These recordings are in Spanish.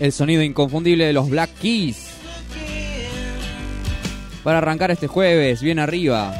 El sonido inconfundible de los Black Keys. Para arrancar este jueves, bien arriba.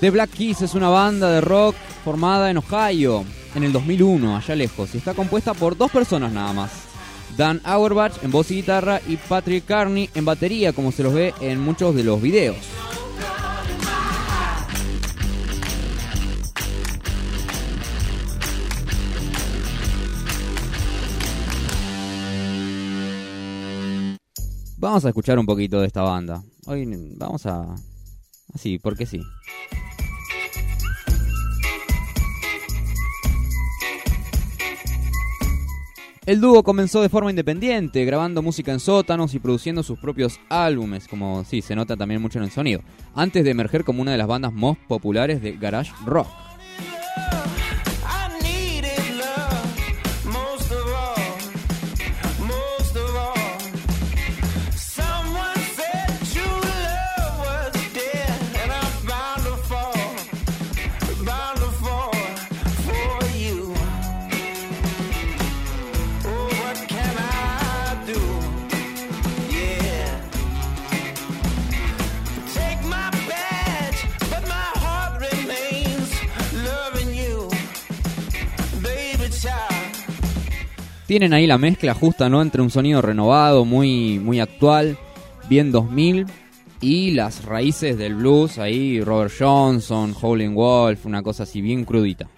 The Black Keys es una banda de rock formada en Ohio en el 2001, allá lejos, y está compuesta por dos personas nada más. Dan Auerbach en voz y guitarra y Patrick Carney en batería, como se los ve en muchos de los videos. Vamos a escuchar un poquito de esta banda. Hoy vamos a... Así, porque sí. El dúo comenzó de forma independiente, grabando música en sótanos y produciendo sus propios álbumes, como sí, se nota también mucho en el sonido, antes de emerger como una de las bandas más populares de garage rock. Tienen ahí la mezcla justa, ¿no? Entre un sonido renovado, muy, muy actual, bien 2000, y las raíces del blues, ahí Robert Johnson, Howlin' Wolf, una cosa así bien crudita.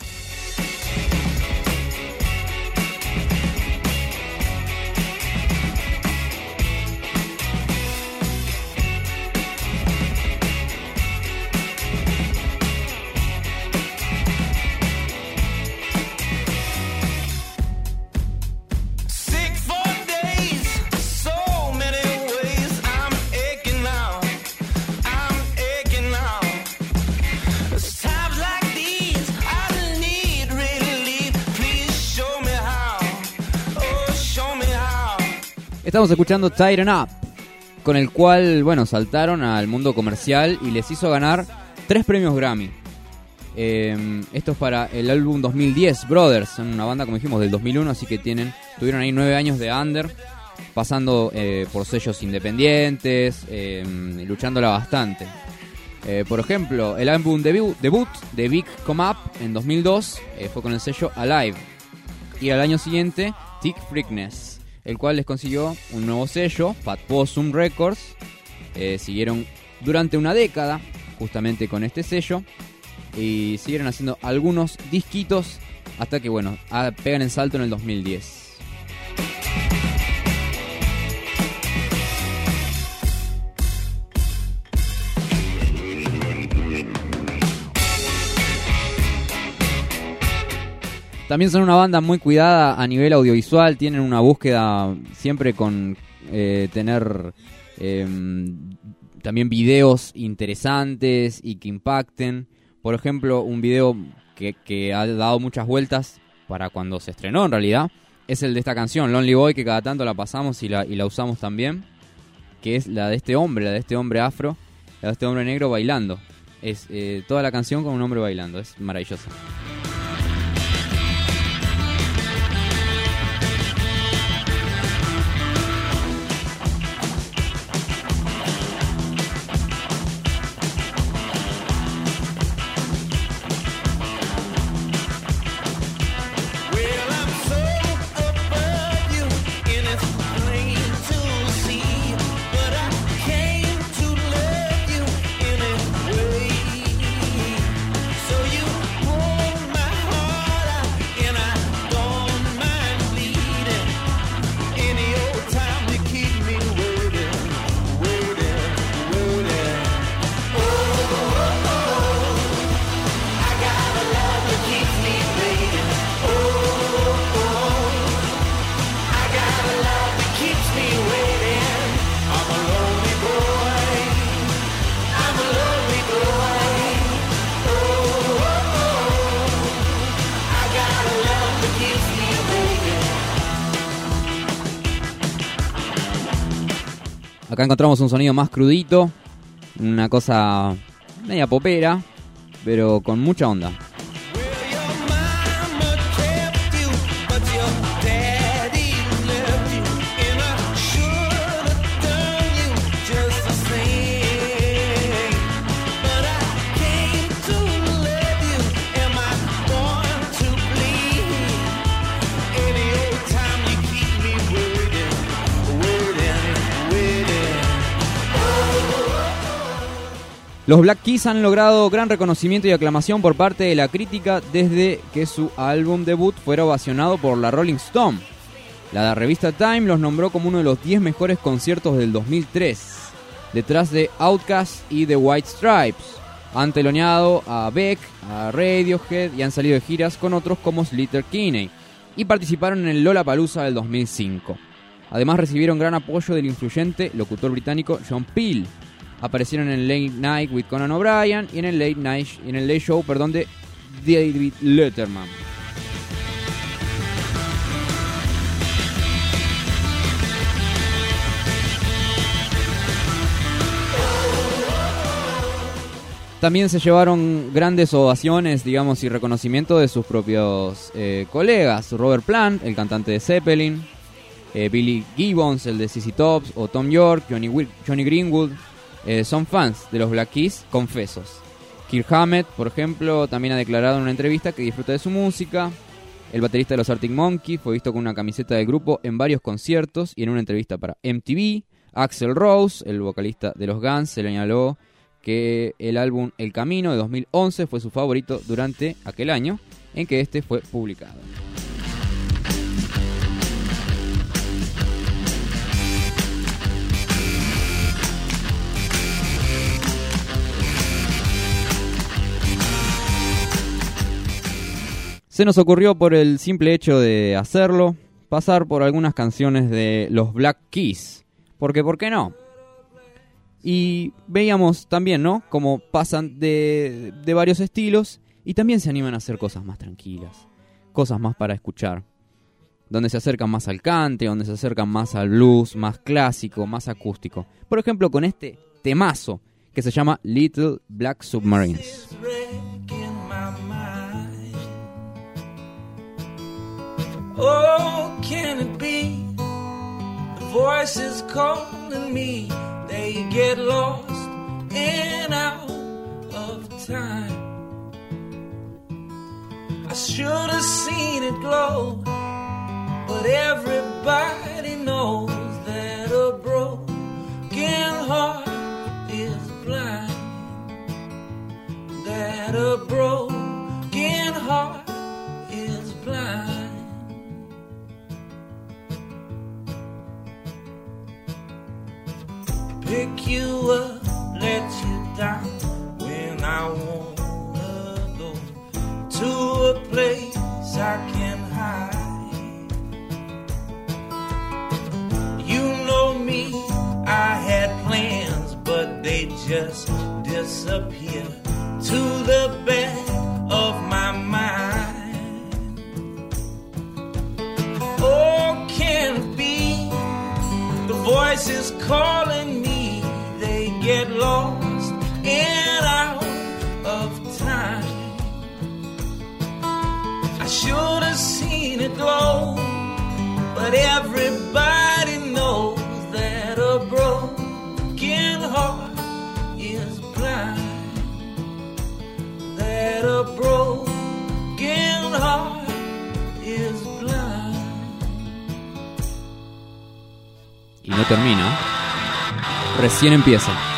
Estamos escuchando Tighten Up, con el cual, bueno, saltaron al mundo comercial y les hizo ganar tres premios Grammy. Eh, esto es para el álbum 2010, Brothers. Son una banda, como dijimos, del 2001, así que tienen tuvieron ahí nueve años de under, pasando eh, por sellos independientes, eh, luchándola bastante. Eh, por ejemplo, el álbum debut, debut de Big Come Up en 2002 eh, fue con el sello Alive. Y al año siguiente, Tick Freakness, el cual les consiguió un nuevo sello, Fat Possum Records. Eh, siguieron durante una década justamente con este sello y siguieron haciendo algunos disquitos hasta que, bueno, ah, pegan el salto en el 2010. También son una banda muy cuidada a nivel audiovisual, tienen una búsqueda siempre con eh, tener eh, también videos interesantes y que impacten. Por ejemplo, un video que, ha dado muchas vueltas para cuando se estrenó en realidad es el de esta canción, Lonely Boy, que cada tanto la pasamos y la, y la usamos también, que es la de este hombre, la de este hombre afro, la de este hombre negro bailando. Es eh, toda la canción con un hombre bailando, es maravillosa. Acá encontramos un sonido más crudito, una cosa media popera, pero con mucha onda. Los Black Keys han logrado gran reconocimiento y aclamación por parte de la crítica desde que su álbum debut fuera ovacionado por la Rolling Stone. La revista Time los nombró como uno de los 10 mejores conciertos del 2003, detrás de Outkast y The White Stripes. Han teloneado a Beck, a Radiohead y han salido de giras con otros como Slater Kinney y participaron en el Lollapalooza del 2005. Además recibieron gran apoyo del influyente locutor británico John Peel, aparecieron en Late Night with Conan O'Brien y en el Late Night en el Late Show, perdón, de David Letterman. También se llevaron grandes ovaciones, digamos, y reconocimiento de sus propios eh, colegas. Robert Plant, el cantante de Zeppelin, eh, Billy Gibbons, el de CC Tops, o Tom York, Johnny Greenwood, eh, son fans de los Black Keys, confesos. Kirk Hammett, por ejemplo, también ha declarado en una entrevista que disfruta de su música. El baterista de los Arctic Monkeys fue visto con una camiseta del grupo en varios conciertos y en una entrevista para MTV. Axel Rose, el vocalista de los Guns, se le añaló que el álbum El Camino de 2011 fue su favorito durante aquel año en que este fue publicado. Se nos ocurrió por el simple hecho de hacerlo, pasar por algunas canciones de los Black Keys. Porque, ¿por qué no? Y veíamos también, ¿no? Como pasan de, de varios estilos y también se animan a hacer cosas más tranquilas, cosas más para escuchar. Donde se acercan más al cante, donde se acercan más al blues, más clásico, más acústico. Por ejemplo, con este temazo que se llama Little Black Submarines. Oh, can it be? The voices calling me, they get lost and out of time. I should have seen it glow, but everybody knows that a broken heart is blind. That a broken calling me? They get lost and out of time. I should have seen it glow, but everybody knows that a broken heart is blind. That a broken heart is blind. Y no termina. Recién empieza.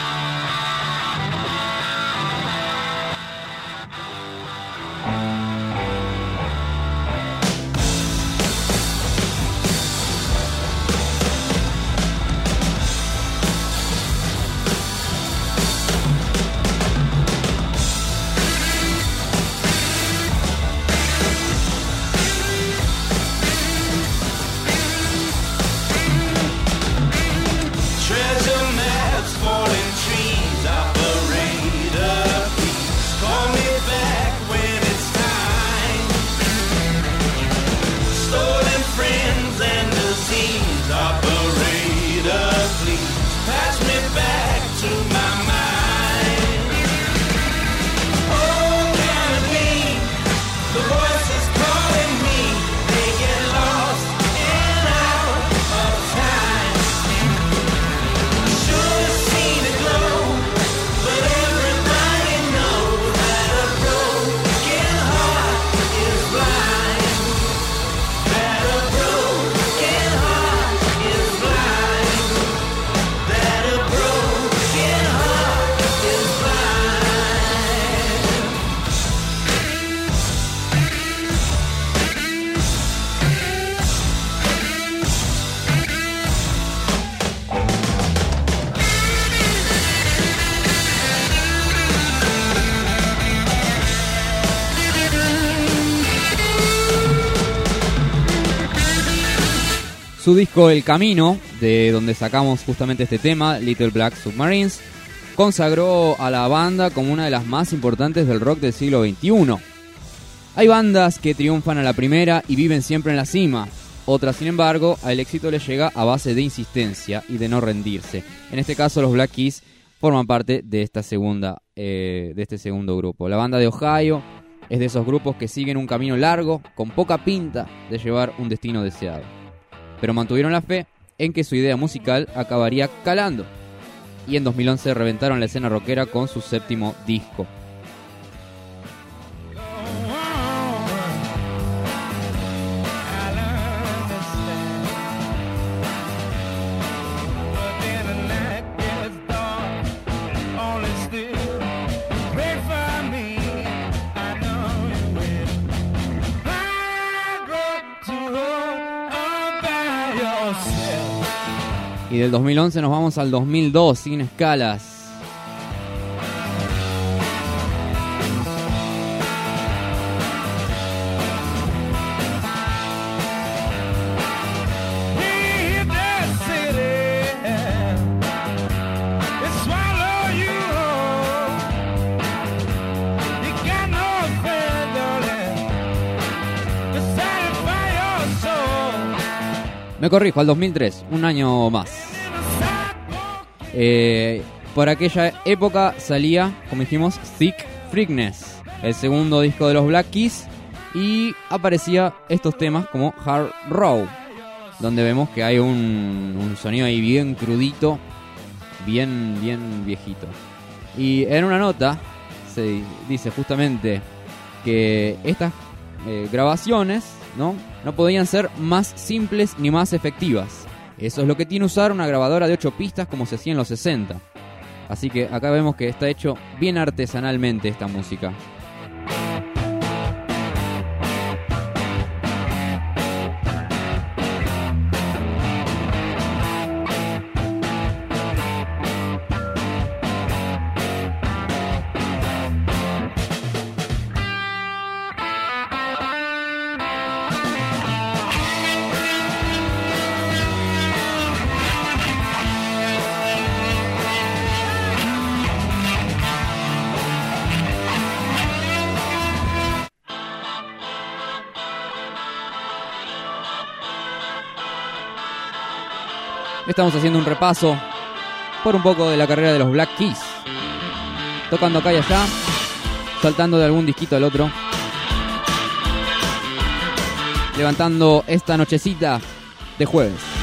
Su disco El Camino, de donde sacamos justamente este tema, Little Black Submarines, consagró a la banda como una de las más importantes del rock del siglo XXI. Hay bandas que triunfan a la primera y viven siempre en la cima. Otras, sin embargo, al éxito les llega a base de insistencia y de no rendirse. En este caso, los Black Keys forman parte de esta segunda, eh, de este segundo grupo. La banda de Ohio es de esos grupos que siguen un camino largo, con poca pinta de llevar un destino deseado pero mantuvieron la fe en que su idea musical acabaría calando. Y en 2011 reventaron la escena rockera con su séptimo disco. 2011 nos vamos al 2002 sin escalas. Me corrijo, al 2003, un año más. Eh, por aquella época salía, como dijimos, Thick Freakness, el segundo disco de los Black Keys, y aparecía estos temas como Hard Row, donde vemos que hay un, un sonido ahí bien crudito, bien, bien viejito. Y en una nota se dice justamente que estas eh, grabaciones ¿no? no podían ser más simples ni más efectivas. Eso es lo que tiene usar una grabadora de 8 pistas como se hacía en los 60. Así que acá vemos que está hecho bien artesanalmente esta música. Estamos haciendo un repaso por un poco de la carrera de los Black Keys. Tocando acá y allá, saltando de algún disquito al otro. Levantando esta nochecita de jueves.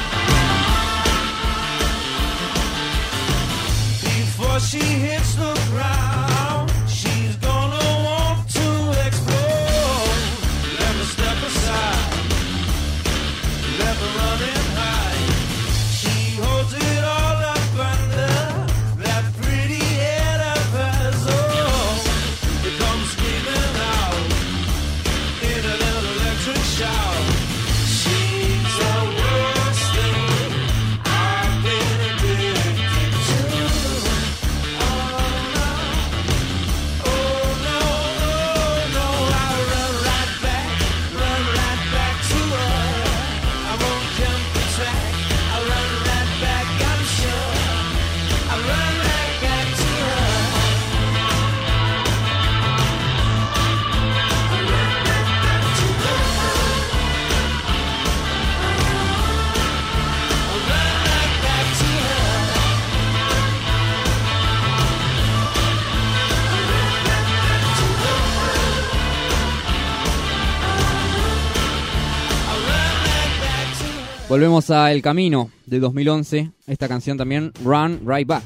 Volvemos a El Camino de 2011. Esta canción también, Run Right Back.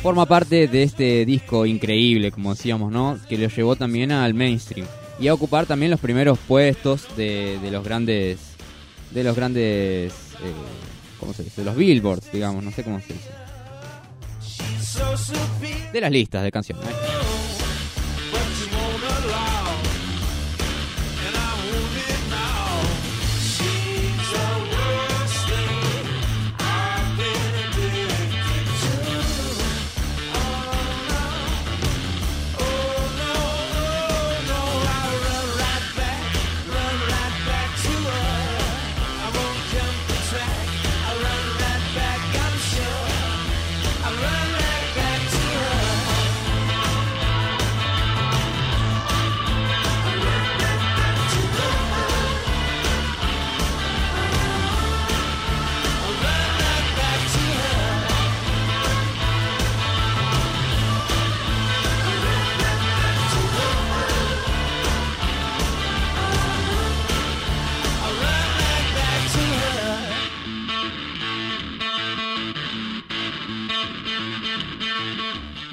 Forma parte de este disco increíble, como decíamos, ¿no? Que lo llevó también al mainstream. Y a ocupar también los primeros puestos de, los grandes. De los grandes. eh, ¿Cómo se dice? De los billboards, digamos, no sé cómo se dice. De las listas de canciones. ¿eh?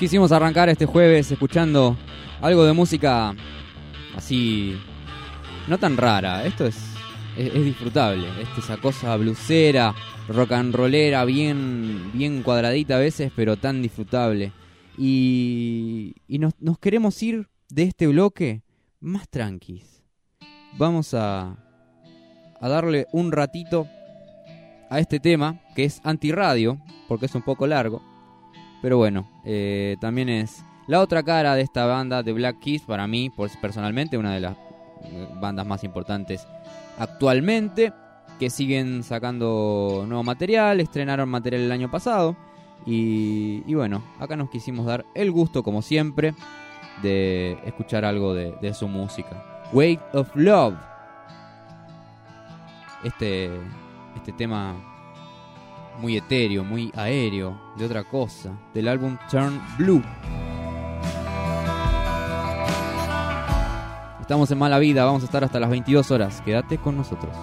Quisimos arrancar este jueves escuchando algo de música así, no tan rara. Esto es, es, disfrutable. Esta esa cosa blusera, rock and rollera, bien, bien cuadradita a veces, pero tan disfrutable. Y, y nos, nos queremos ir de este bloque más tranquis. Vamos a, a darle un ratito a este tema, que es antirradio, porque es un poco largo. Pero bueno, eh, también es la otra cara de esta banda de Black Keys, para mí, personalmente, una de las eh, bandas más importantes actualmente, que siguen sacando nuevo material, estrenaron material el año pasado. Y, y bueno, acá nos quisimos dar el gusto, como siempre, de escuchar algo de, de su música. Weight of Love. Este, este tema muy etéreo, muy aéreo, de otra cosa, del álbum Turn Blue. Estamos en Mala Vida, vamos a estar hasta las 22 horas. Quédate con nosotros.